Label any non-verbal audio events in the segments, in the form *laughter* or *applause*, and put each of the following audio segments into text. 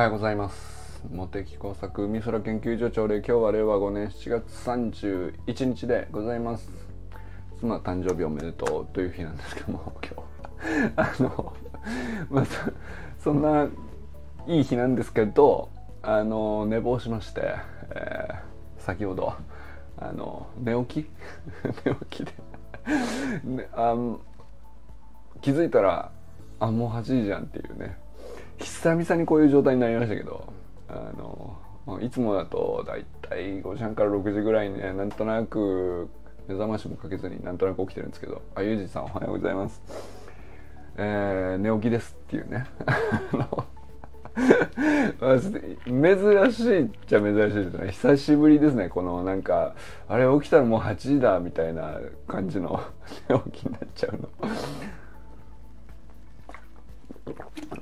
はようございます。茂木工作海空研究所長で今日は令和5年7月31日でございます。妻誕生日おめでとうという日なんですけども今日あのまあそんないい日なんですけどあの寝坊しまして、えー、先ほどあの寝起き？*laughs* 寝起きで。ね、あ気づいたらあもう8時じゃんっていうね。久々にこういう状態になりましたけどあのいつもだとだいたい5時半から6時ぐらいにねなんとなく目覚ましもかけずになんとなく起きてるんですけど「あゆうじさんおはようございます」えー、寝起きです」っていうね。珍しいっちゃ珍しいですね。久しぶりですね。このなんかあれ起きたらもう8時だみたいな感じの寝起きになっちゃうの。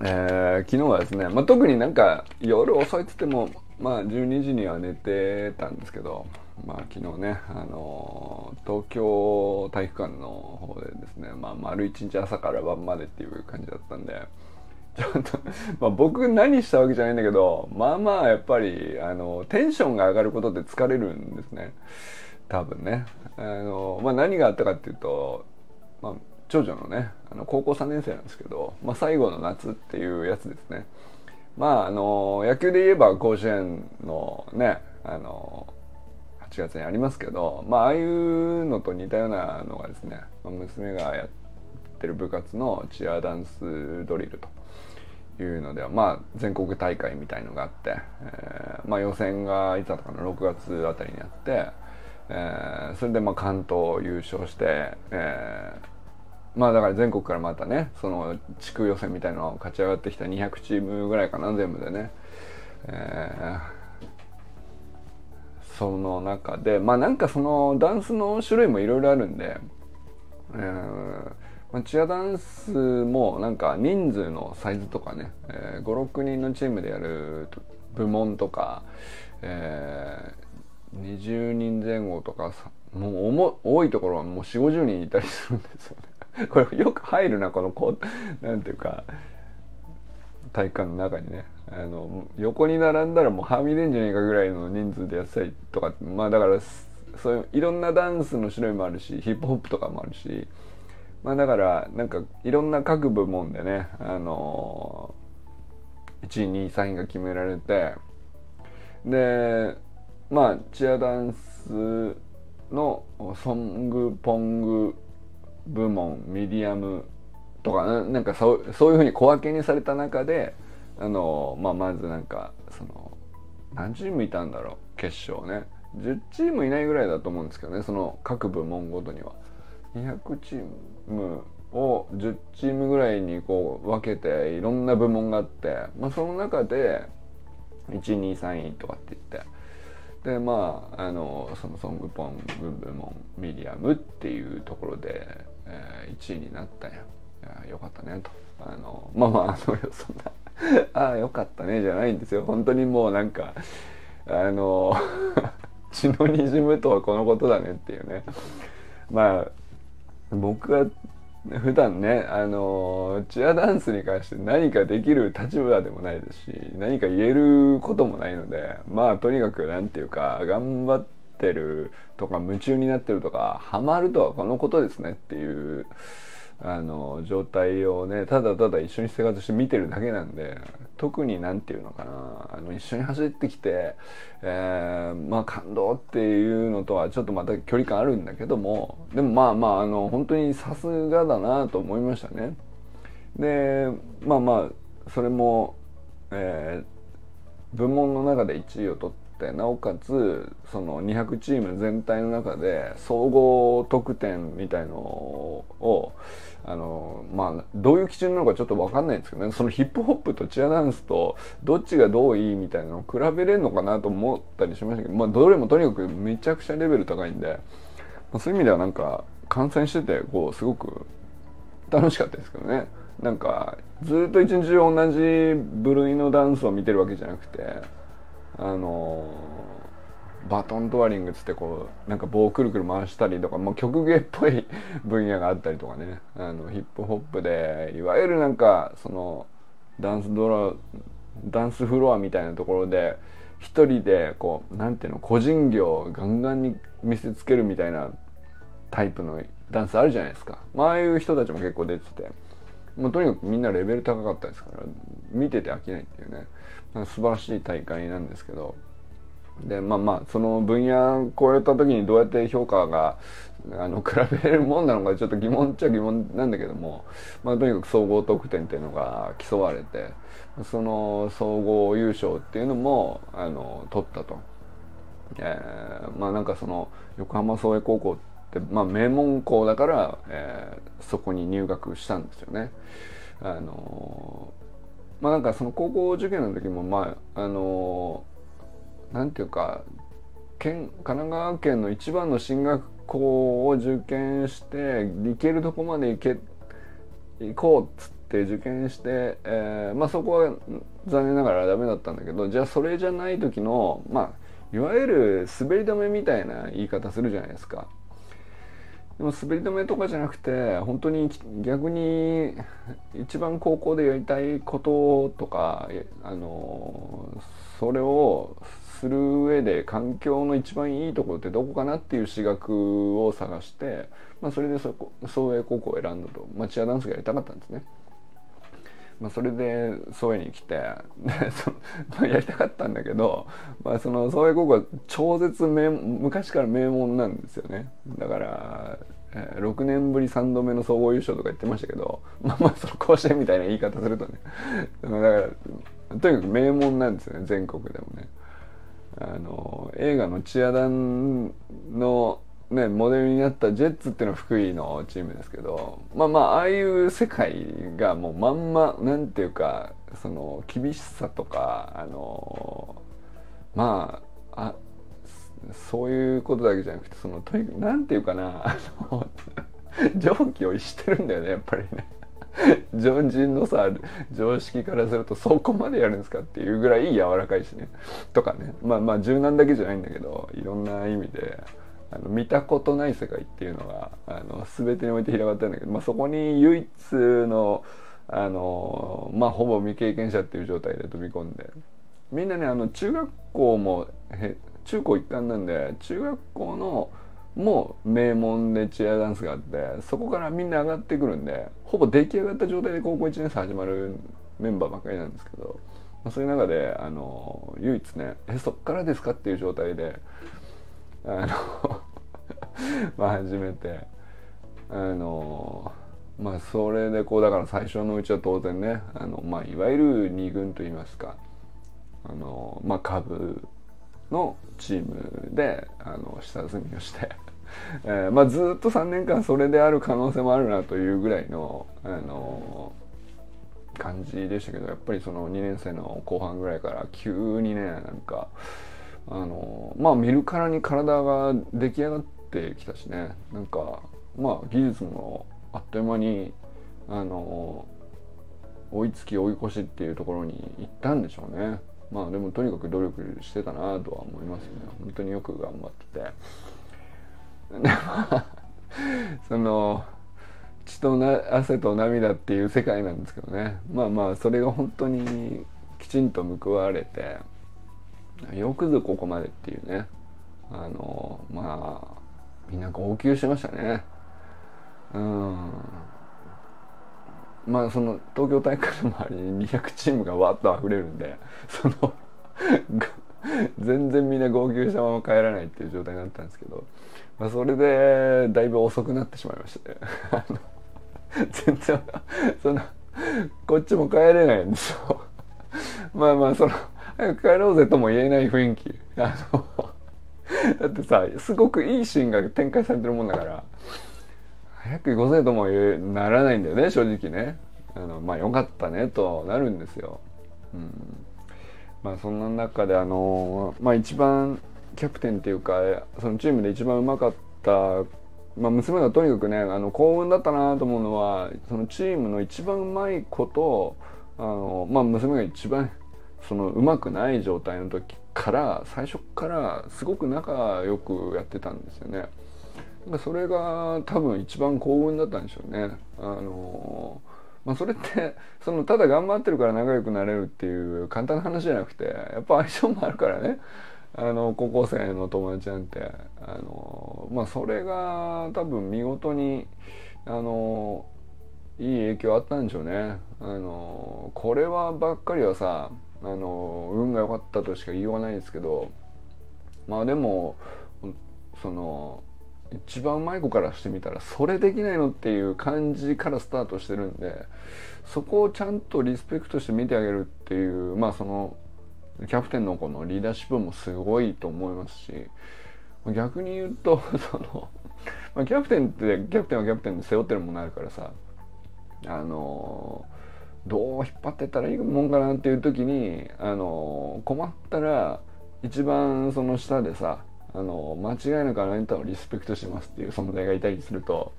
えー、昨日はですね、まあ、特になんか夜遅いっつっても、まあ、12時には寝てたんですけど、まあ、昨日ね、あのー、東京体育館の方でですね、まあ、丸一日朝から晩までっていう感じだったんでちょっと、まあ、僕何したわけじゃないんだけどまあまあやっぱりあのテンションが上がることって疲れるんですね。多分ね。あの、まあ、何があったかっていうと、まあ長女のねあの高校3年生なんですけど、まあ、最後の夏っていうやつですね。まああの野球で言えば甲子園のねあの8月にありますけどまあああいうのと似たようなのがですね娘がやってる部活のチアダンスドリルというのではまあ全国大会みたいのがあって、えー、まあ予選がいつだったかな6月あたりにあって、えー、それでまあ関東優勝して、えーまあだから全国からまたねその地区予選みたいなのを勝ち上がってきた200チームぐらいかな全部でね、えー、その中でまあなんかそのダンスの種類もいろいろあるんで、えーまあ、チアダンスもなんか人数のサイズとかね、えー、56人のチームでやる部門とか、えー、20人前後とかもう多いところはもう4 5 0人いたりするんですよね。*laughs* これよく入るなこのこうなんていうか体育館の中にね。あの横に並んだらもうはみ出んじゃねえかぐらいの人数でやってたりとかまあだからそういういろんなダンスの種類もあるしヒップホップとかもあるしまあだからなんかいろんな各部門でねあの1位2位3位が決められてでまあチアダンスのソングポング部門ミディアムとかなんかそうそういうふうに小分けにされた中であの、まあ、まずなんかその何チームいたんだろう決勝ね10チームいないぐらいだと思うんですけどねその各部門ごとには200チームを10チームぐらいにこう分けていろんな部門があって、まあ、その中で123位とかって言って。でまああのそのソングポング部門ミディアムっていうところで、えー、1位になったん。やよかったねと。あのまあまああのそんな *laughs* ああよかったねじゃないんですよ。本当にもうなんかあの *laughs* 血のにじむとはこのことだねっていうね。まあ僕は普段ねあのチアダンスに関して何かできる立場でもないですし何か言えることもないのでまあとにかく何て言うか頑張っててるとか夢中になってるとかハマるとはこのことですねっていうあの状態をねただただ一緒に生活して見てるだけなんで特に何て言うのかなあの一緒に走ってきて、えー、まあ感動っていうのとはちょっとまた距離感あるんだけどもでもまあまああの本当にさすがだなと思いましたね。でまあまあそれも、えー、部門の中で1位を取ってなおかつその200チーム全体の中で総合得点みたいのをあのまあどういう基準なのかちょっと分かんないんですけどね。そのヒップホップとチアダンスとどっちがどういいみたいなのを比べれるのかなと思ったりしましたけど、まあ、どれもとにかくめちゃくちゃレベル高いんで、まあ、そういう意味ではなんか観戦しててこうすごく楽しかったですけどね。なんかずっと一日中同じ部類のダンスを見てるわけじゃなくてあのバトントワリングっつってこうなんか棒をくるくる回したりとか、まあ、曲芸っぽい *laughs* 分野があったりとかね。あのヒップホップでいわゆるなんかそのダンスドラダンスフロアみたいなところで一人でこうなんていうの個人技をガンガンに見せつけるみたいなタイプのダンスあるじゃないですか、まああいう人たちも結構出てて。もうとにかくみんなレベル高かったですから見てて飽きないっていうね素晴らしい大会なんですけどでまあまあその分野超えた時にどうやって評価があの比べるもんなのかちょっと疑問っちゃ疑問なんだけども、まあ、とにかく総合得点っていうのが競われてその総合優勝っていうのもあの取ったと。えー、まあなんかその横浜創英高校って、まあ、名門校だから、えー、そこに入学したんですよね。あのまあなんかその高校受験の時もまああのなんていうか県神奈川県の一番の進学校を受験して行けるとこまで行け行こうっつって受験して、えー、まあそこは残念ながらダメだったんだけどじゃあそれじゃない時のまあいわゆる滑り止めみたいな言い方するじゃないですか。でも滑り止めとかじゃなくて本当に逆に一番高校でやりたいこととかあのそれをする上で環境の一番いいところってどこかなっていう私学を探して、まあ、それでそこ創英高校を選んだと、まあ、チアダンスがやりたかったんですね。まあ、それで創英に来てでそ、まあ、やりたかったんだけど、まあ、その創英高校は超絶名昔から名門なんですよねだから、えー、6年ぶり3度目の総合優勝とか言ってましたけどまあまあその甲子園みたいな言い方するとね *laughs* だからとにかく名門なんですよね全国でもね。あの映画のチアダンのね、モデルになったジェッツっていうのは福井のチームですけどまあまあああいう世界がもうまんまなんていうかその厳しさとかあのまああそういうことだけじゃなくてそのとにかくなんていうかなあの *laughs* 常軌を逸してるんだよねやっぱりね。常人のさ常識からするとそこまでやるんですかっていうぐらい柔らかいしね。とかね。まあまあ柔軟だけじゃないんだけどいろんな意味で。あの見たことない世界っていうのがあの全てにおいて広がってるんだけど、まあ、そこに唯一のあのまあほぼ未経験者っていう状態で飛び込んでみんなねあの中学校も中高一貫なんで中学校のも名門でチアダンスがあってそこからみんな上がってくるんでほぼ出来上がった状態で高校1年生始まるメンバーばっかりなんですけど、まあ、そういう中であの唯一ね「えそっからですか?」っていう状態であの *laughs* まあ始めて。あのまあそれでこうだから最初のうちは当然ねあの、まあ、いわゆる2軍といいますかあのまあ下部のチームであの下積みをしてえー、まあ、ずっと3年間それである可能性もあるなというぐらいの、あの感じでしたけどやっぱりその2年生の後半ぐらいから急にねなんかあのまあ見るからに体が出来上がってきたしね。なんかまあ技術もあっという間にあの追いつき追い越しっていうところに行ったんでしょうね。まあでもとにかく努力してたなとは思いますね。本当によく頑張ってて。*laughs* その血とな汗と涙っていう世界なんですけどね。まあまあそれが本当にきちんと報われて。よくぞここまでっていうね。あのまあみんな号泣しましたね。うん。まあその東京大会の周りに200チームがわっと溢れるんでその *laughs* 全然みんな号泣したまま帰らないっていう状態になったんですけどまあ、それでだいぶ遅くなってしまいましたね *laughs* 全然そのこっちも帰れないんですよ。*laughs* まあまあその帰ろうぜとも言えない雰囲気。あのだってさすごくいいシーンが展開されてるもんだから早く行こうぜとも言えならないんだよね正直ね。あのまあよかったねとなるんですよ、うん、まあそんな中であのまあ一番キャプテンっていうかそのチームで一番うまかった、まあ、娘がとにかくねあの幸運だったなと思うのはそのチームの一番うまい子とあの、まあ、娘が一番そのうまくない状態の時から最初からすごく仲良くやってたんですよね。それが多分一番幸運だったんでしょうね。あのまあ、それってそのただ頑張ってるから仲良くなれるっていう簡単な話じゃなくてやっぱ相性もあるからねあの高校生の友達なんてあのまあそれが多分見事にあのいい影響あったんでしょうねあのこれはばっかりはさあの運が良かったとしか言いようがないですけどまあでもその一番うまい子からしてみたらそれできないのっていう感じからスタートしてるんでそこをちゃんとリスペクトして見てあげるっていうまあそのキャプテンの子のリーダーシップもすごいと思いますし逆に言うと *laughs* その、ま、キャプテンってキャプテンはキャプテンで背負ってるものあるからさあのどう引っ張ってったらいいもんかなっていう時にあの困ったら一番その下でさあの間違いなくあなたをリスペクトしますっていう存在がいたりすると、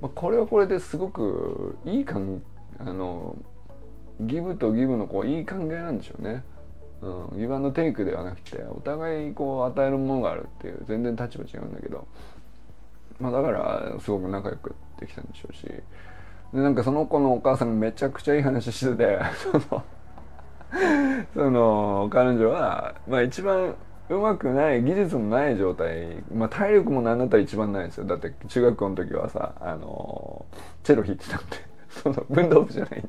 まあ、これはこれですごくいい関あのギブとギブのこういい関係なんでしょうね。うん、ギブアンドテイクではなくてお互いこう与えるものがあるっていう全然立場違うんだけど、まあ、だからすごく仲良くできたんでしょうしでなんかその子のお母さんがめちゃくちゃいい話しててその *laughs* その彼女は、まあ、一番うまくない技術もない状態、まあ、体力もなんだったら一番ないですよ。だって中学校の時はさあのチェロ弾いてたんで *laughs* その運動部じゃないんで。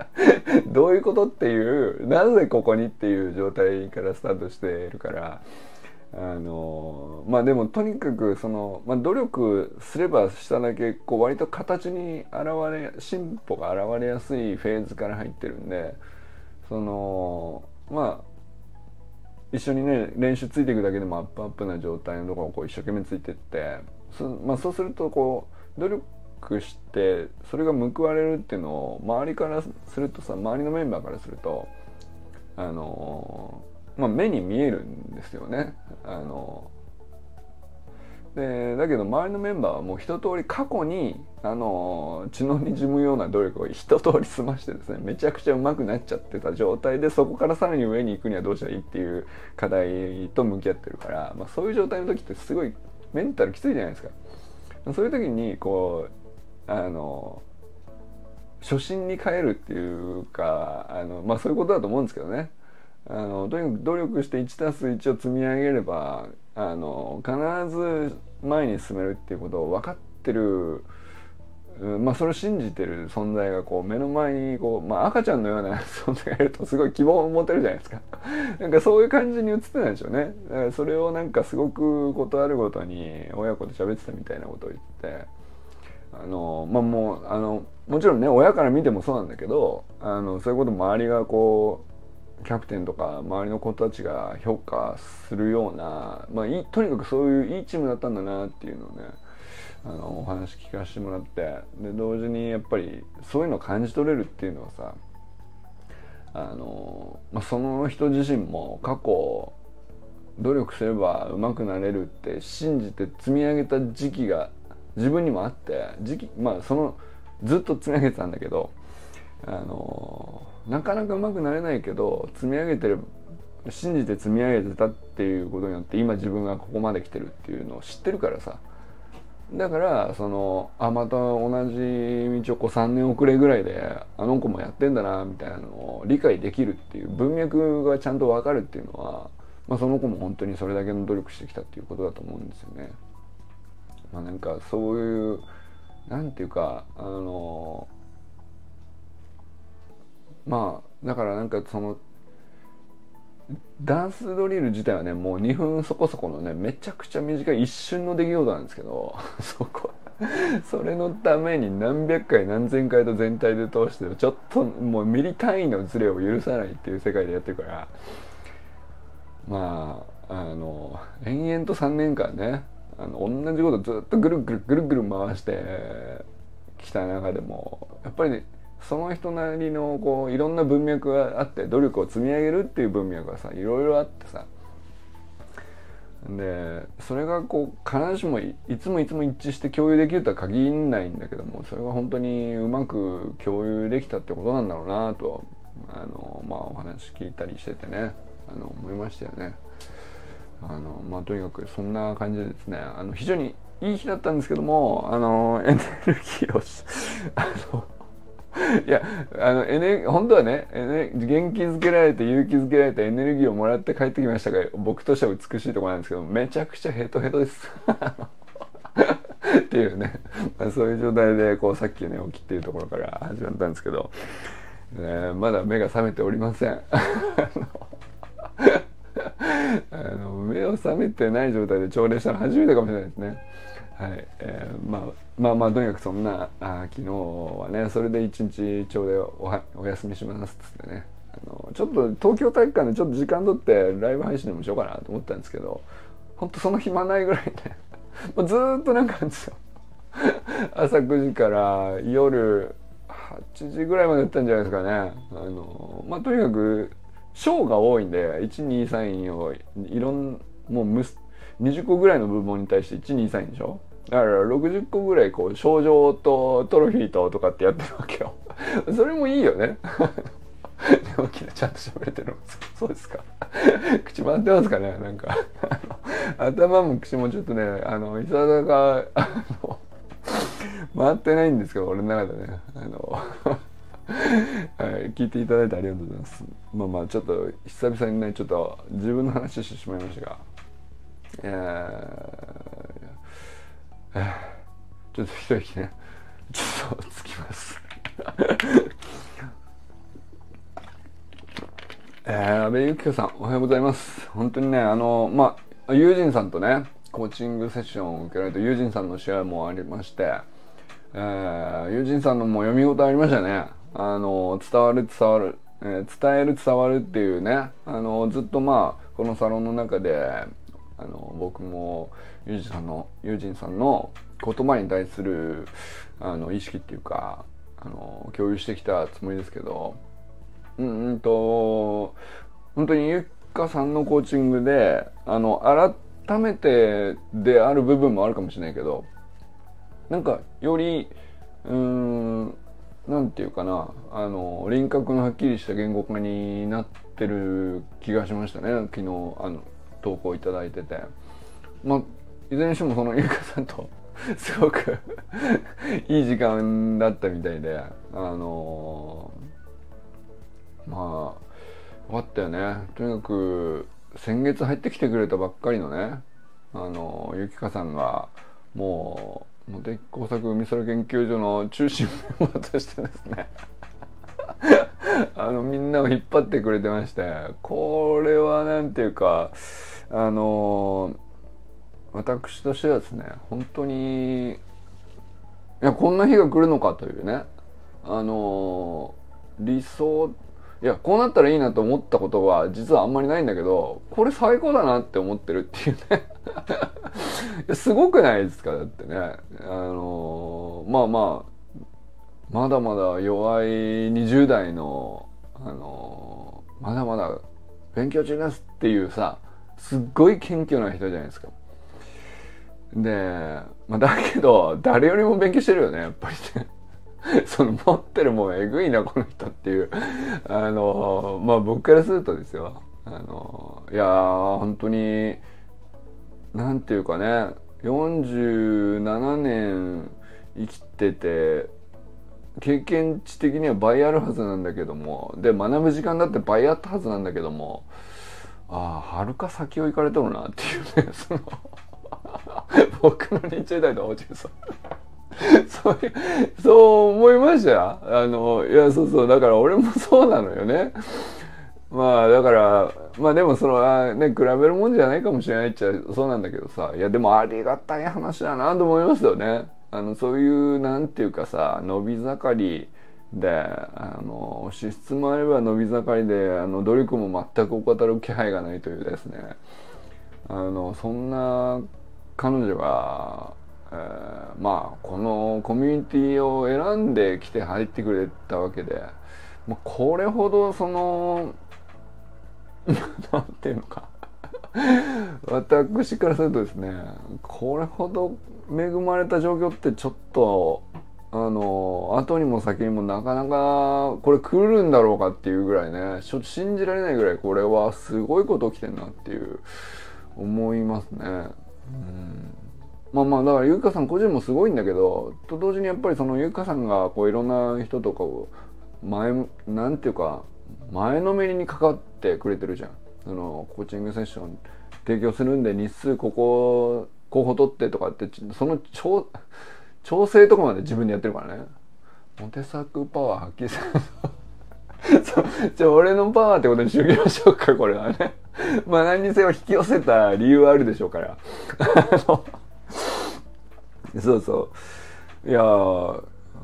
*laughs* どういうことっていうなぜここにっていう状態からスタートしてるからあのまあでもとにかくその、まあ、努力すればしただけこう割と形に現れ進歩が現れやすいフェーズから入ってるんでそのまあ一緒にね練習ついていくだけでもアップアップな状態のところをこう一生懸命ついてってそ,、まあ、そうするとこう努力してそれが報われるっていうのを周りからするとさ周りのメンバーからするとあのまあ目に見えるんですよね。あのでだけど周りのメンバーはもう一通り過去にあの血のにじむような努力を一通り済ましてですねめちゃくちゃ上手くなっちゃってた状態でそこからさらに上に行くにはどうしたらいいっていう課題と向き合ってるから、まあ、そういう状態の時ってすごいメンタルきついじゃないですか。そういう時にこうあの初心に帰るっていうかあの、まあ、そういうことだと思うんですけどね。あのとにかく努力して 1+1 を積み上げればあの必ず前に進めるっていうことを分かってる、まあ、それを信じてる存在がこう目の前にこう、まあ、赤ちゃんのような *laughs* 存在がいるとすごい希望を持てるじゃないですか。なんかそういう感じに映ってたんでしょうね。だからそれをなんかすごくことあるごとに親子で喋ってたみたいなことを言ってあのまあもうあのもちろんね親から見てもそうなんだけどあのそういうこと周りがこうキャプテンとか周りの子たちが評価するような、まあ、とにかくそういういいチームだったんだなっていうのをねあのお話聞かせてもらってで同時にやっぱりそういうのを感じ取れるっていうのはさあの、まあ、その人自身も過去努力すれば上手くなれるって信じて積み上げた時期が自分にもあって時期まあそのずっと積み上げてたんだけどあのなかなかうまくなれないけど積み上げてる信じて積み上げてたっていうことによって今自分がここまで来てるっていうのを知ってるからさだからそのあまた同じ道をこう3年遅れぐらいであの子もやってんだなみたいなのを理解できるっていう文脈がちゃんと分かるっていうのは、まあ、その子も本当にそれだけの努力してきたっていうことだと思うんですよね。まあ、なんかそういうなんていうかあのまあだからなんかそのダンスドリル自体はねもう2分そこそこのねめちゃくちゃ短い一瞬の出来事なんですけど *laughs* そこそれのために何百回何千回と全体で通してちょっともうミリ単位のズレを許さないっていう世界でやってるからまああの延々と3年間ねあの同じことずっとぐるぐるぐるぐる回してきた中でもやっぱりねその人なりのこういろんな文脈があって努力を積み上げるっていう文脈がさいろいろあってさ。でそれがこう必ずしもいつもいつも一致して共有できるとは限らないんだけどもそれが本当にうまく共有できたってことなんだろうなとあのまあお話聞いたりしててね。あの思いましたよね。あのまあとにかくそんな感じでですね。あの非常にいい日だったんですけどもあのエネルギーをあの *laughs* いやあのエネ本当はねエネ元気づけられて勇気づけられてエネルギーをもらって帰ってきましたが僕としては美しいところなんですけどめちゃくちゃヘトヘトです。*laughs* っていうね、まあ、そういう状態でこうさっきね起きっていうところから始まったんですけど、えまだ目が覚めておりません。*laughs* あの目を覚めてない状態で朝礼したの初めてかもしれないですね。はい、えー、まあまあまあとにかくそんなあ昨日はねそれで一日朝礼おはお休みしますっつってね。あのちょっと東京体育館でちょっと時間取ってライブ配信でもしようかなと思ったんですけどほんとその暇ないぐらいね *laughs* もうずっとなんかですよ。*laughs* 朝9時から夜8時ぐらいまでやったんじゃないですかね。あのまあとにかく章が多いんで1234をいろんもうむ20個ぐらいの部門に対して123でしょだから60個ぐらいこう賞状とトロフィーととかってやってるわけよ。*laughs* それもいいよね。*laughs* でもきちゃんと喋れてる。そうですか。*laughs* 口回ってますかね？なんか。頭も口もちょっとねあのいささかあの回ってないんですけど俺の中でね。あのはい、聞いていただいてありがとうございます。まあまあちょっと久々にねちょっと自分の話してしまいましたが、えー、えー、ちょっと一息ねちょっとつきます。*laughs* えー、安倍由紀子さんおはようございます。本当にねあのまあ友人さんとねコーチングセッションを受けられた友人さんの試合もありまして、えー、友人さんのも読み応えありましたね。あの伝わる伝わる、えー、伝える伝わるっていうねあのずっとまあこのサロンの中であの僕もユージさんのユージンさんの言葉に対するあの意識っていうかあの共有してきたつもりですけどうんうんと本当にゆっかさんのコーチングであの改めてである部分もあるかもしれないけどなんかよりうん何て言うかなあの輪郭のはっきりした言語化になってる気がしましたね。昨日あの投稿いただいてて。まあいずれにしてもそのゆかさんと *laughs* すごく *laughs* いい時間だったみたいであのまあよかったよね。とにかく先月入ってきてくれたばっかりのねあのゆきかさんがもう茂木工作海空研究所の中心メンバーとしてですね。*laughs* あのみんなを引っ張ってくれてましてこれは何ていうかあの私としてはですね本当にいやこんな日が来るのかというねあの理想いやこうなったらいいなと思ったことは実はあんまりないんだけどこれ最高だなって思ってるっていうね *laughs* すごくないですかだってねあのまあまあまだまだ弱い20代のあのまだまだ勉強中ですっていうさすっごい謙虚な人じゃないですか。で、まあ、だけど誰よりも勉強してるよねやっぱりね。*laughs* その持ってるもんえぐいなこの人っていうあのまあ僕からするとですよあのいや本当になんていうかね47年生きてて経験値的には倍あるはずなんだけどもで学ぶ時間だって倍あったはずなんだけどもああはるか先を行かれとるなっていうねその *laughs* 僕の20代と落ちるそうそういうそう思いましたあのいやそうそう。だから俺もそうなのよね。まあだからまあでもそのあね比べるもんじゃないかもしれないっちゃそうなんだけどさ。いやでもありがたい話だなと思いますよね。あのそういうなんていうかさ伸び盛りであの資質もあれば伸び盛りであの努力も全く怠る気配がないというですね。あのそんな彼女がえー、まあこのコミュニティを選んできて入ってくれたわけで、まあ、これほどその *laughs* なんていうのか私からするとですねこれほど恵まれた状況ってちょっとあの後にも先にもなかなかこれ来るんだろうかっていうぐらいねちょっと信じられないぐらいこれはすごいこと起きてんなっていう思いますね。まあまあだから優香さん個人もすごいんだけどと同時にやっぱりその優香さんがこういろんな人とかを前なんていうか前のめりに関わってくれてるじゃん。そのコーチングセッション提供するんで日数ここ候補取ってとかってその調調整とかまで自分でやってるからね。モテ作パワー発揮する *laughs* そうじゃあ俺のパワーってことにしときましょうかこれはね。*laughs* まあ何にせよ引き寄せた理由はあるでしょうから。*laughs* そうそう。いや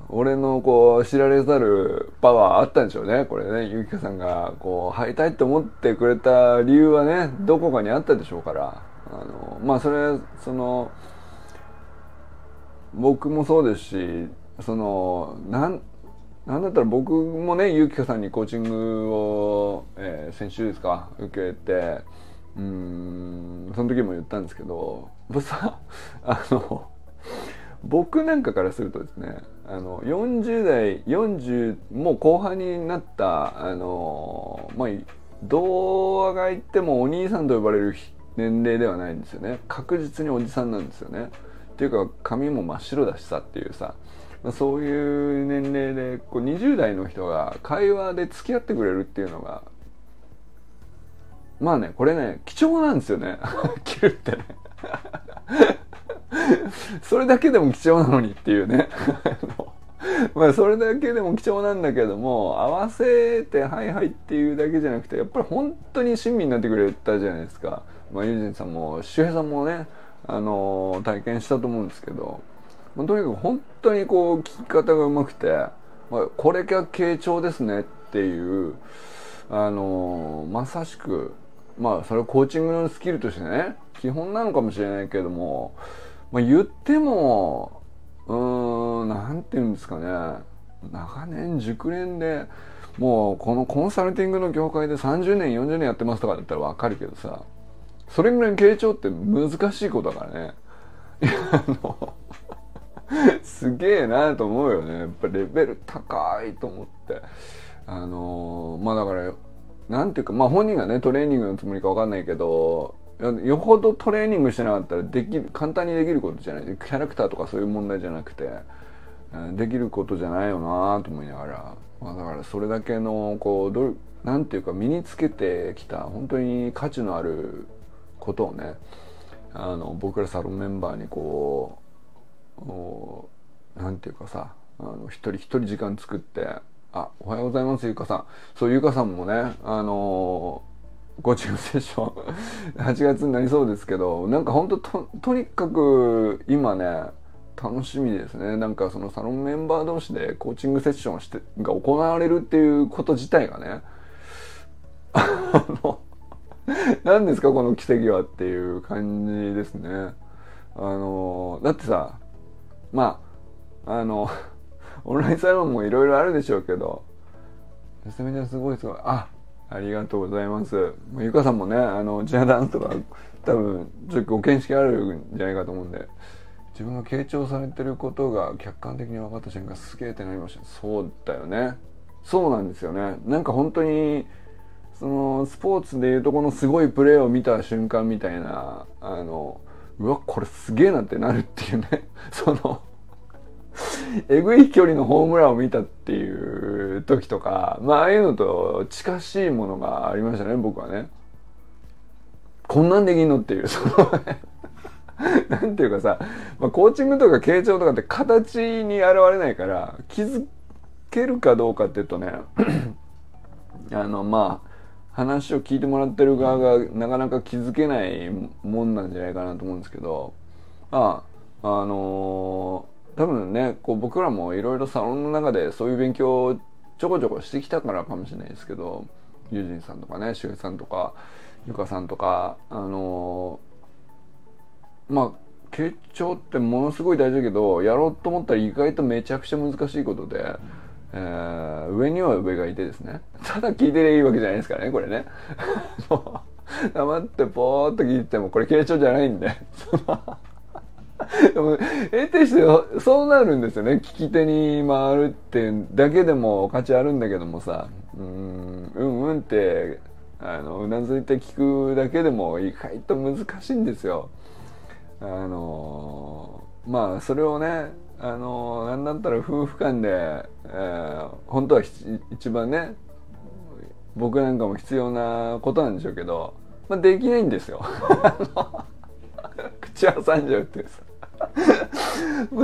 俺のこう知られざるパワーあったんでしょうねこれね。ゆきかさんがこう入りたいと思ってくれた理由はねどこかにあったでしょうから。あのまあそれその僕もそうですしそのなんなんだったら僕もねゆきかさんにコーチングを、えー、先週ですか受けてうんその時も言ったんですけど僕さあの僕なんかからするとですねあの40代40もう後半になったあのまあ童話が言ってもお兄さんと呼ばれる年齢ではないんですよね。確実におじさんなんですよね。っていうか髪も真っ白だしさっていうさ。そういう年齢でこう20代の人が会話で付き合ってくれるっていうのがまあねこれね貴重なんですよね。*laughs* 切るってね。*laughs* それだけでも貴重なのにっていうね。*laughs* まあそれだけでも貴重なんだけども合わせてはいはいっていうだけじゃなくてやっぱり本当に親身になってくれたじゃないですか。まあ、ユージンさんも周平さんもね、あの、体験したと思うんですけど、まあ、とにかく本当にこう聞き方がうまくて、まあ、これが傾聴ですねっていう、あのー、まさしくまあそれはコーチングのスキルとしてね基本なのかもしれないけどもまあ、言ってもうーんなんて言うんですかね長年熟練でもうこのコンサルティングの業界で30年40年やってますとかだったら分かるけどさそれぐらいの傾聴って難しいことだからね。*laughs* あの *laughs* すげえなと思うよね。やっぱレベル高いと思って。あのー、まあだからなんていうかまあ本人がねトレーニングのつもりか分かんないけどよほどトレーニングしてなかったらできる簡単にできることじゃない。キャラクターとかそういう問題じゃなくてできることじゃないよなと思いながら、まあ、だからそれだけのこうどなんていうか身につけてきた本当に価値のあることをねあの僕らサロンメンバーにこうなんていうかさあの一人一人時間作って「あおはようございますゆかさん」そうゆかさんもねあのコーチングセッション8月になりそうですけどなんか本当ととにかく今ね楽しみですね。なんかそのサロンメンバー同士でコーチングセッションしてが行われるっていうこと自体がね *laughs* あの何ですかこの奇跡はっていう感じですね。あのだってさまああの *laughs* オンラインサロンもいろいろあるでしょうけどめちゃめちゃすごいすごいあありがとうございます。ゆかさんもね、あの、チアダンとか、多分、ちょっとご見識あるんじゃないかと思うんで、自分が傾聴されてることが客観的に分かった瞬間、すげえってなりました。そうだよね。そうなんですよね。なんか本当に、その、スポーツでいうとこのすごいプレーを見た瞬間みたいな、あの、うわ、これすげえなってなるっていうね、*laughs* その、えぐい距離のホームランを見たっていう時とか、まあ、ああいうのと近しいものがありましたね、僕はね。こんなんできんのっていう、その *laughs* なんていうかさ、まあ、コーチングとか傾聴とかって形に現れないから、気づけるかどうかっていうとね、*clears throat* あの、まあ、話を聞いてもらってる側がなかなか気づけないもんなんじゃないかなと思うんですけど、ああ、のー多分ねこう僕らもいろいろサロンの中でそういう勉強をちょこちょこしてきたからかもしれないですけどユージンさんとかね周平さんとかゆかさんとかあのー、まあ傾聴ってものすごい大事だけどやろうと思ったら意外とめちゃくちゃ難しいことで、えー、上には上がいてですね。ただ聞いてりゃいいわけじゃないですからねこれね。*laughs* 黙ってぽーっと聞いてもこれ傾聴じゃないんで。*laughs* でも得てしてそうなるんですよね。聞き手に回るってだけでも価値あるんだけどもさ。うんうんうんってあのうなずいて聞くだけでも意外と難しいんですよ。あのまあそれをねあのなんだったら夫婦間で、えー、本当は一番ね僕なんかも必要なことなんでしょうけど、まあ、できないんですよ。*laughs* 口挟んじゃうっていうさ。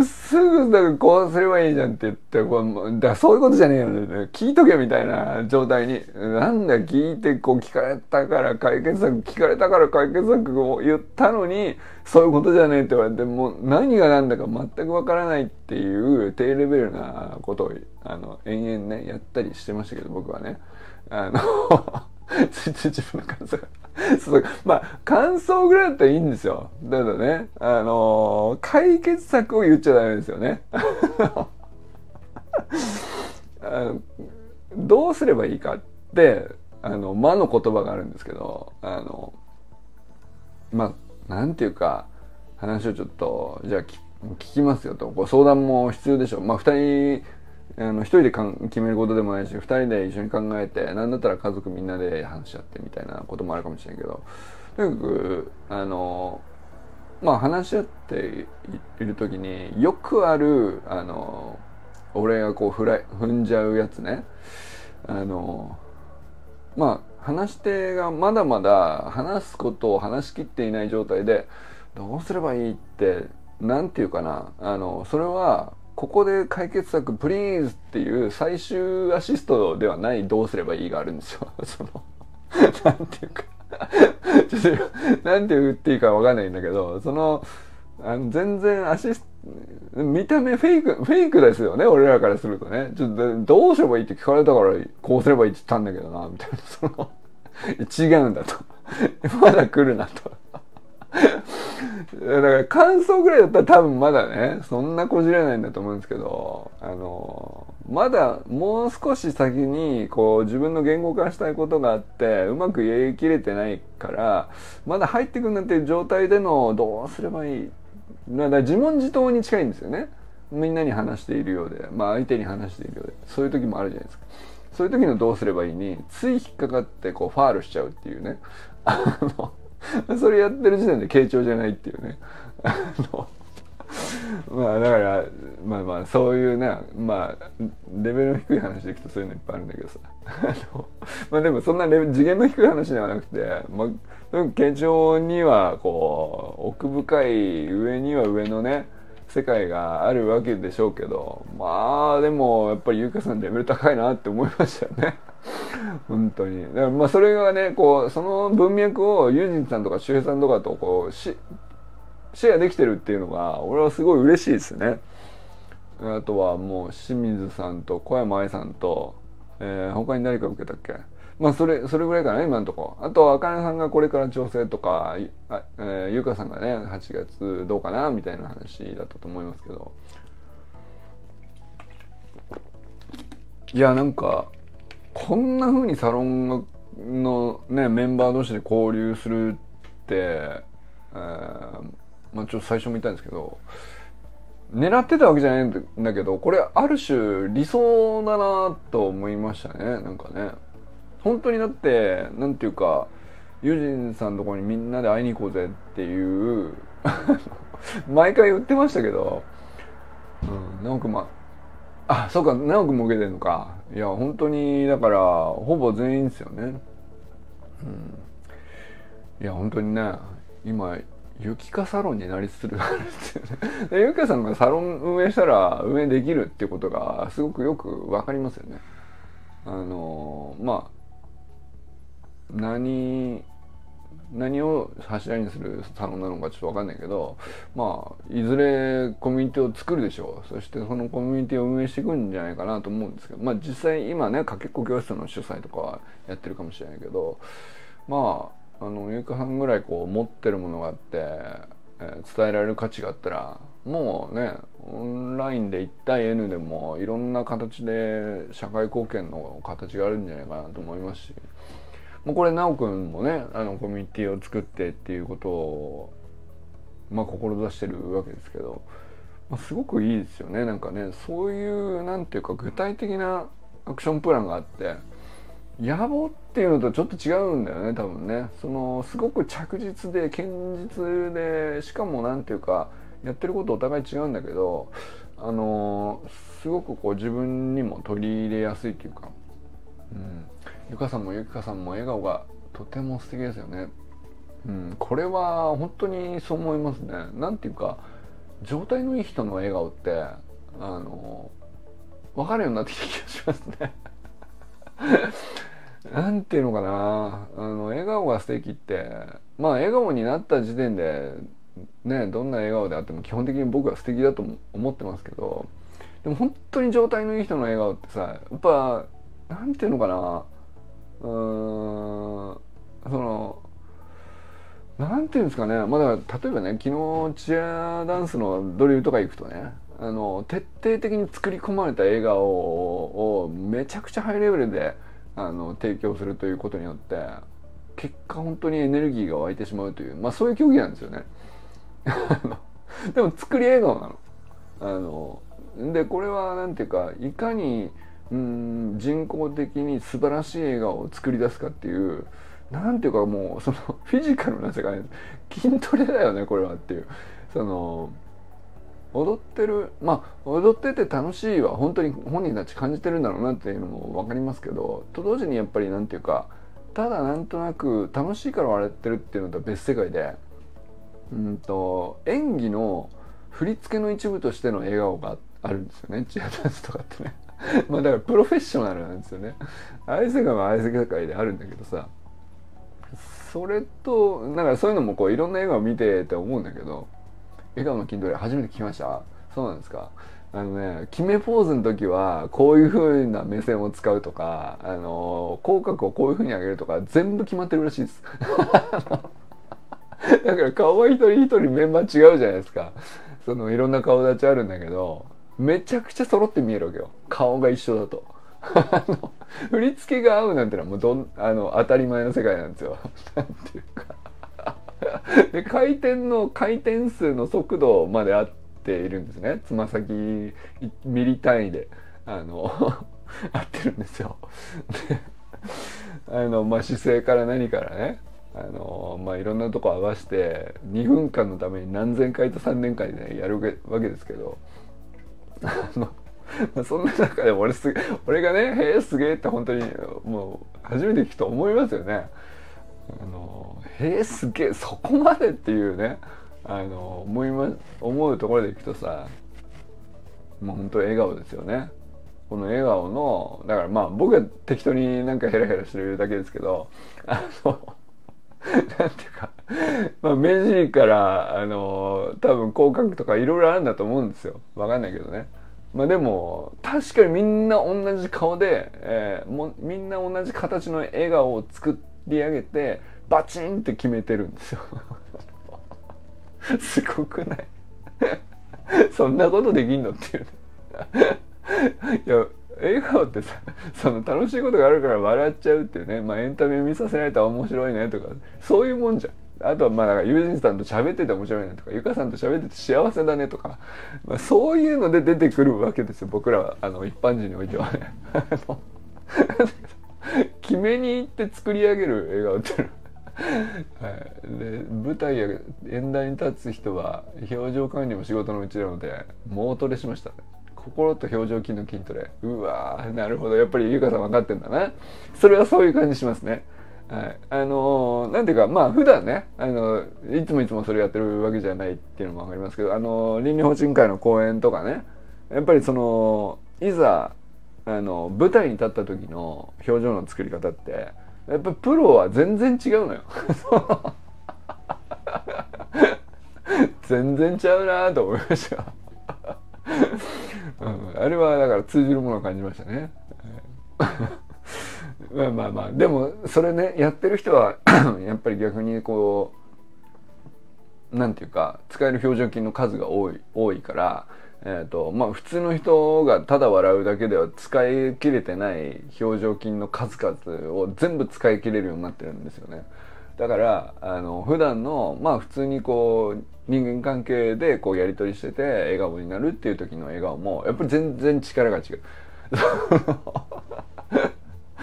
すぐだからこうすればいいじゃんって言ってこうだそういうことじゃねえよ、ね、聞いとけみたいな状態に。なんだ聞いてこう聞かれたから解決策聞かれたから解決策を言ったのにそういうことじゃねえって言われてもう何が何だか全くわからないっていう低レベルなことをあの延々ねやったりしてましたけど僕はね。あの自分の感想が。そうまあ感想ぐらいだったらいいんですよ。ただねあのー、解決策を言っちゃダメですよね。*laughs* どうすればいいかってあの魔の言葉があるんですけどあのまあなんていうか話をちょっとじゃあ聞きますよと。ご相談も必要でしょう。まあ2人あの一人でかん決めることでもないし二人で一緒に考えて何だったら家族みんなで話し合ってみたいなこともあるかもしれないけどとにかくあのまあ話し合っている時によくあるあの俺がこうふら踏んじゃうやつね。あのまあ話し手がまだまだ話すことを話しきっていない状態でどうすればいいって何て言うかな。あのそれはここで解決策プリーズっていう最終アシストではないどうすればいいがあるんですよ。*laughs* その、なんていうかちょっと、*laughs* なんて言っていいかわかんないんだけど、その、あの全然アシスト、見た目フェイク、フェイクですよね、俺らからするとね。ちょっと、どうすればいいって聞かれたから、こうすればいいって言ったんだけどな、みたいな、その、*laughs* 違うんだと。まだ来るなと。*laughs* だから感想ぐらいだったら多分まだね、そんなこじれないんだと思うんですけど、あの、まだもう少し先にこう自分の言語化したいことがあってうまく言い切れてないからまだ入ってくるなんていう状態でのどうすればいいだから自問自答に近いんですよね。みんなに話しているようでまあ相手に話しているようでそういう時もあるじゃないですか。そういう時のどうすればいいについ引っかかってこうファールしちゃうっていうね。*laughs* あの *laughs* それやってる時点で傾聴じゃないっていうね。*laughs* あのまあだからまあまあそういうねまあレベルの低い話でいくとそういうのいっぱいあるんだけどさ *laughs* まあでもそんなレベ次元の低い話ではなくてまあ傾聴にはこう奥深い上には上のね世界があるわけでしょうけどまあでもやっぱり優香さんレベル高いなって思いましたよね *laughs* 本当に。だからまあそれがね、こう、その文脈をユージンさんとか周平さんとかとこう、シェアできてるっていうのが、俺はすごい嬉しいですね。あとはもう清水さんと小山愛さんと、えー、他に誰か受けたっけ？まあそれ、それぐらいかな、今のとこ。あと、あかねさんがこれから調整とか、あえー、ゆかさんがね、8月どうかな、みたいな話だったと思いますけど。いや、なんか、こんな風にサロンのねメンバー同士で交流するって、えー、まあちょっと最初も言ったんですけど狙ってたわけじゃないんだけどこれある種理想だなと思いましたねなんかね。本当にだってなんていうかユジンさんのとこにみんなで会いに行こうぜっていう *laughs* 毎回言ってましたけど、うん、なんかまああそうか直くも受けてんのか。いや本当にだからほぼ全員ですよね。うん。いや本当にね今ゆきかサロンになりつつるんですよね。*laughs* ゆきかさんがサロン運営したら運営できるってことがすごくよく分かりますよね。あのまあ何何を柱にするサロンなのかちょっと分かんないけどまあいずれコミュニティを作るでしょうそしてそのコミュニティを運営していくんじゃないかなと思うんですけどまあ実際今ねかけっこ教室の主催とかはやってるかもしれないけどまああのゆうかさんぐらいこう持ってるものがあって、えー、伝えられる価値があったらもうねオンラインで1対 N でもいろんな形で社会貢献の形があるんじゃないかなと思いますし。もうこれ奈くんもねあのコミュニティを作ってっていうことをまあ志してるわけですけど、まあ、すごくいいですよね。なんかねそういうなんていうか具体的なアクションプランがあって野暮っていうのとちょっと違うんだよね多分ね。そのすごく着実で堅実でしかも何ていうかやってることお互い違うんだけどあのすごくこう自分にも取り入れやすいっていうか、うん、ゆかさんもゆきかさんも笑顔がとても素敵ですよね。うん、これは本当にそう思いますね。なんていうか状態のいい人の笑顔ってあの分かるようになってきた気がしますね。*laughs* なんていうのかなあの笑顔が素敵ってまあ笑顔になった時点でねどんな笑顔であっても基本的に僕は素敵だと思ってますけどでも本当に状態のいい人の笑顔ってさやっぱなんていうのかなうんそのなんていうんですかねまだ例えばね昨日チアダンスのドリルとか行くとねあの徹底的に作り込まれた笑顔をめちゃくちゃハイレベルであの提供するということによって結果本当にエネルギーが湧いてしまうというまあそういう競技なんですよね。でも作り笑顔なの。あのでこれは何ていうかいかにうん人工的に素晴らしい笑顔を作り出すかっていう何ていうかもうそのフィジカルな世界筋トレだよねこれはっていう。その踊ってるまあ踊ってて楽しいは本当に本人たち感じてるんだろうなっていうのも分かりますけどと同時にやっぱり何ていうかただなんとなく楽しいから笑ってるっていうのとは別世界でうんと演技の振り付けの一部としての笑顔があるんですよね。チアダンスとかってね。*laughs* まあだからプロフェッショナルなんですよね。ああいう世界はああいう世界であるんだけどさ。それとだかそういうのもこういろんな笑顔見てて思うんだけど笑顔の筋トレ初めて聞きました？そうなんですか？あのね決めポーズの時はこういう風な目線を使うとかあの口角をこういう風に上げるとか全部決まってるらしいです。*laughs* だから顔は一人一人メンバー違うじゃないですか。そのいろんな顔立ちあるんだけどめちゃくちゃ揃って見えるわけよ。顔が一緒だと。振り付けが合うなんてのはもうどんあの当たり前の世界なんですよ。なんていうか。で回転の回転数の速度まで合っているんですね。つま先ミリ単位であの *laughs* 合ってるんですよ。あのまあ姿勢から何からね。あのまあいろんなとこ合わせて2分間のために何千回と3年間でねやるわけですけど、*laughs* そんな中で俺す俺がね「へえすげえ」って本当にもう初めて聞くと思いますよね。あのへえすげえそこまでっていうねあの思いま思うところでいくとさもう本当笑顔ですよね。この笑顔のだからまあ僕は適当になんかヘラヘラしてるだけですけどあの *laughs* なんていうかまあ目尻からあの多分口角とかいろいろあるんだと思うんですよ。わかんないけどね。まあでも確かにみんな同じ顔で、えー、もみんな同じ形の笑顔を作り上げてバチンって決めてるんですよ。*laughs* すごくない？*laughs* そんなことできんのっていう。*laughs* いや笑顔ってさその楽しいことがあるから笑っちゃうっていうね、まあ、エンタメ見させられたら面白いねとかそういうもんじゃん。あとはまあ友人さんと喋ってて面白いねとかゆかさんと喋ってて幸せだねとか、まあ、そういうので出てくるわけですよ僕らは。あの一般人においてはね。*laughs* 決めに行って作り上げる笑顔っていうのはい、で舞台や演台に立つ人は表情管理も仕事のうちなので猛トレしましたね。心と表情筋の筋トレ。うわなるほど。やっぱりゆかさん分かってんだな。それはそういう感じしますね。はい、あのー、なんていうかまあ普段ねあのいつもいつもそれやってるわけじゃないっていうのも分かりますけどあの倫理法人会の講演とかねやっぱりそのいざあの舞台に立った時の表情の作り方ってやっぱプロは全然違うのよ。*laughs* 全然ちゃうなと思いました、うん、あれはだから通じるものを感じましたね。まあまあまあ。でもそれねやってる人は *clears throat* やっぱり逆にこうなんていうか使える表情筋の数が多い多いからえーとまあ、普通の人がただ笑うだけでは使い切れてない表情筋の数々を全部使い切れるようになってるんですよね。だからあの普段のまあ普通にこう人間関係でこうやり取りしてて笑顔になるっていう時の笑顔もやっぱり全然力が違う。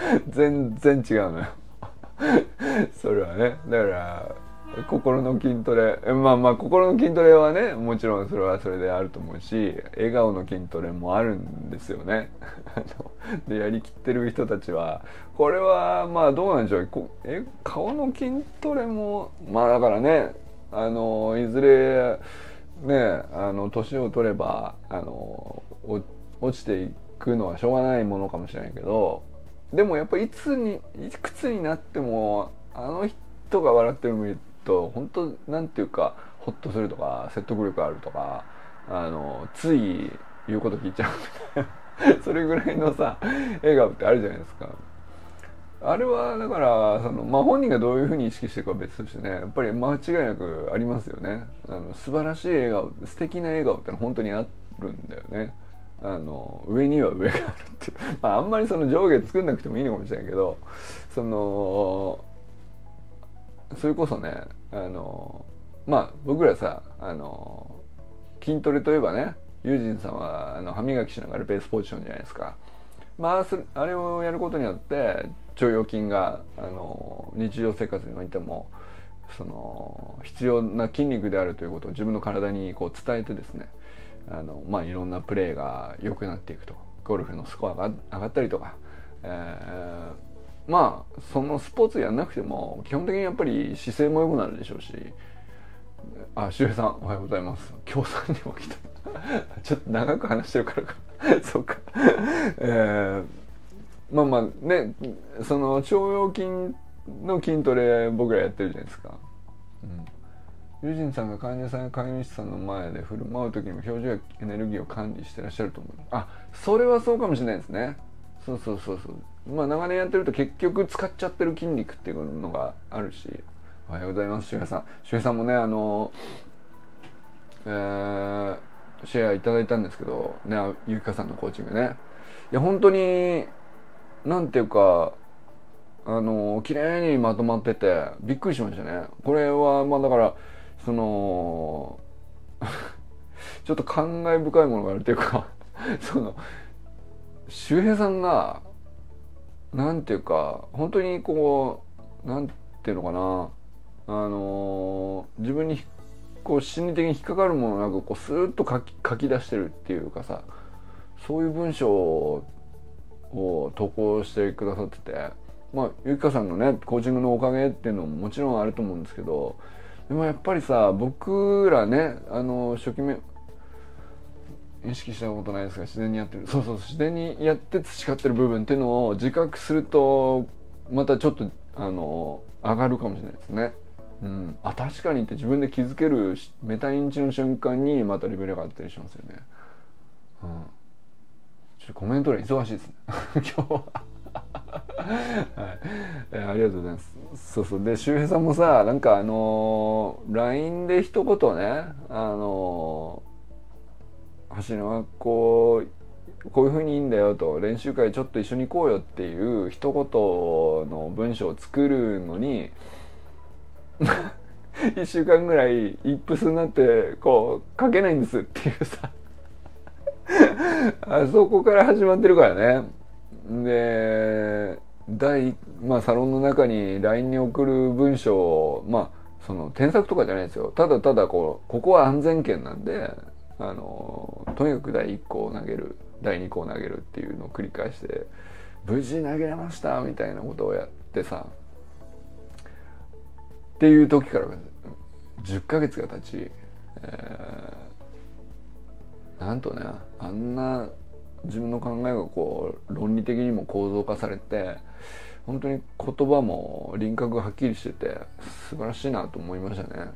*laughs* 全然違うのよ。*laughs* それはねだから心の筋トレまあまあ心の筋トレはねもちろんそれはそれであると思うし笑顔の筋トレもあるんですよね。*laughs* でやりきってる人たちはこれはまあどうなんでしょう。え顔の筋トレもまあだからねあのいずれねあの年を取ればあの落ちていくのはしょうがないものかもしれないけどでもやっぱいつにいくつになってもあの人が笑ってるの見ると本当なんていうかホッとするとか説得力あるとかあのつい言うこと聞いちゃうみたいな。*laughs* それぐらいのさ笑顔ってあるじゃないですか。あれはだからその、まあ、本人がどういうふうに意識してるかは別としてねやっぱり間違いなくありますよね。あの素晴らしい笑顔素敵な笑顔ってのは本当にあるんだよね。あの上には上があるって、*laughs* まあ、あんまりその上下作んなくてもいいのかもしれないけどそのそれこそねあのまあ僕らさあの筋トレといえばねユージンさんはあの歯磨きしながらベースポジションじゃないですか。まあ、あれをやることによって腸腰筋があの日常生活においてもその必要な筋肉であるということを自分の体にこう伝えてですねあの、まあ、いろんなプレーが良くなっていくと。ゴルフのスコアが上がったりとか、えーまあそのスポーツやんなくても基本的にやっぱり姿勢も良くなるでしょうし。あ周平さんおはようございます。今日さんにも来た。*laughs* ちょっと長く話してるからか。*laughs* そうか。えー、まあまあねその腸腰筋の筋トレ僕らやってるじゃないですか、うん、友人さんが患者さんや飼い主さんの前で振る舞う時にも表情やエネルギーを管理してらっしゃると思う。あそれはそうかもしれないですね。そうそうそうそう。まあ長年やってると結局使っちゃってる筋肉っていうのがあるし。おはようございます周平さん。周平さんもねあのえー、シェアいただいたんですけどねゆきかさんのコーチングね。いや本当になんていうかあの綺麗にまとまっててびっくりしましたね。これはまあだからその *laughs* ちょっと感慨深いものがあるというか *laughs* その周平さんがなんていうか本当にこうなんていうのかなあのー、自分にこう心理的に引っかかるものなくこうスーッと書き書き出してるっていうかさそういう文章を投稿してくださっててまあゆきかさんのねコーチングのおかげっていうのももちろんあると思うんですけどでもやっぱりさ僕らねあの初期め意識したことないですが自然にやってる。そうそう自然にやって培ってる部分っていうのを自覚するとまたちょっとあの上がるかもしれないですね。うん、あ確かにって自分で気づけるメタ認知の瞬間にまたレベルが上がったりしますよね。うん、ちょっとコメント欄忙しいですね。*laughs* 今日は。はい、ありがとうございます。そうそう。で周平さんもさなんかあのー、LINE で一言ねあのー橋の学校こういうふうにいいんだよと練習会ちょっと一緒に行こうよっていう一言の文章を作るのに *laughs* 1週間ぐらいイップスになってこう書けないんですっていうさ。*laughs* あそこから始まってるからね。で第まあサロンの中に LINE に送る文章をまあその添削とかじゃないですよ。ただただこうここは安全圏なんであのとにかく第1個を投げる第2個を投げるっていうのを繰り返して無事投げれましたみたいなことをやってさっていう時から10ヶ月が経ち、えー、なんとねあんな自分の考えがこう論理的にも構造化されて本当に言葉も輪郭がはっきりしてて素晴らしいなと思いましたね。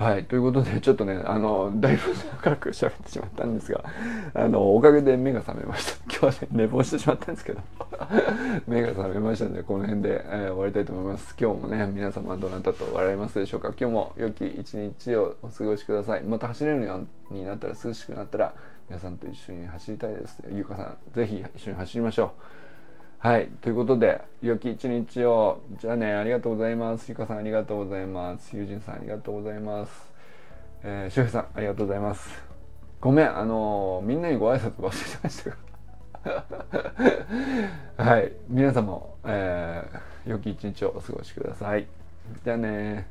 はい。ということで、ちょっとね、あの、だいぶ長く喋ってしまったんですが、あの、おかげで目が覚めました。*laughs* 今日はね、寝坊してしまったんですけど、*laughs* 目が覚めましたので、この辺で、えー、終わりたいと思います。今日もね、皆様どなたと笑いますでしょうか。今日も良き一日をお過ごしください。また走れるようになったら、涼しくなったら、皆さんと一緒に走りたいです。ゆうかさん、ぜひ一緒に走りましょう。はい。ということで、良き一日を。じゃあね、ありがとうございます。ゆかさんありがとうございます。ゆうじんさんありがとうございます。えー、しゅうさんありがとうございます。ごめん、あのー、みんなにご挨拶忘れてましたが。*laughs* はい皆様も、えー、良き一日をお過ごしくださいじゃあね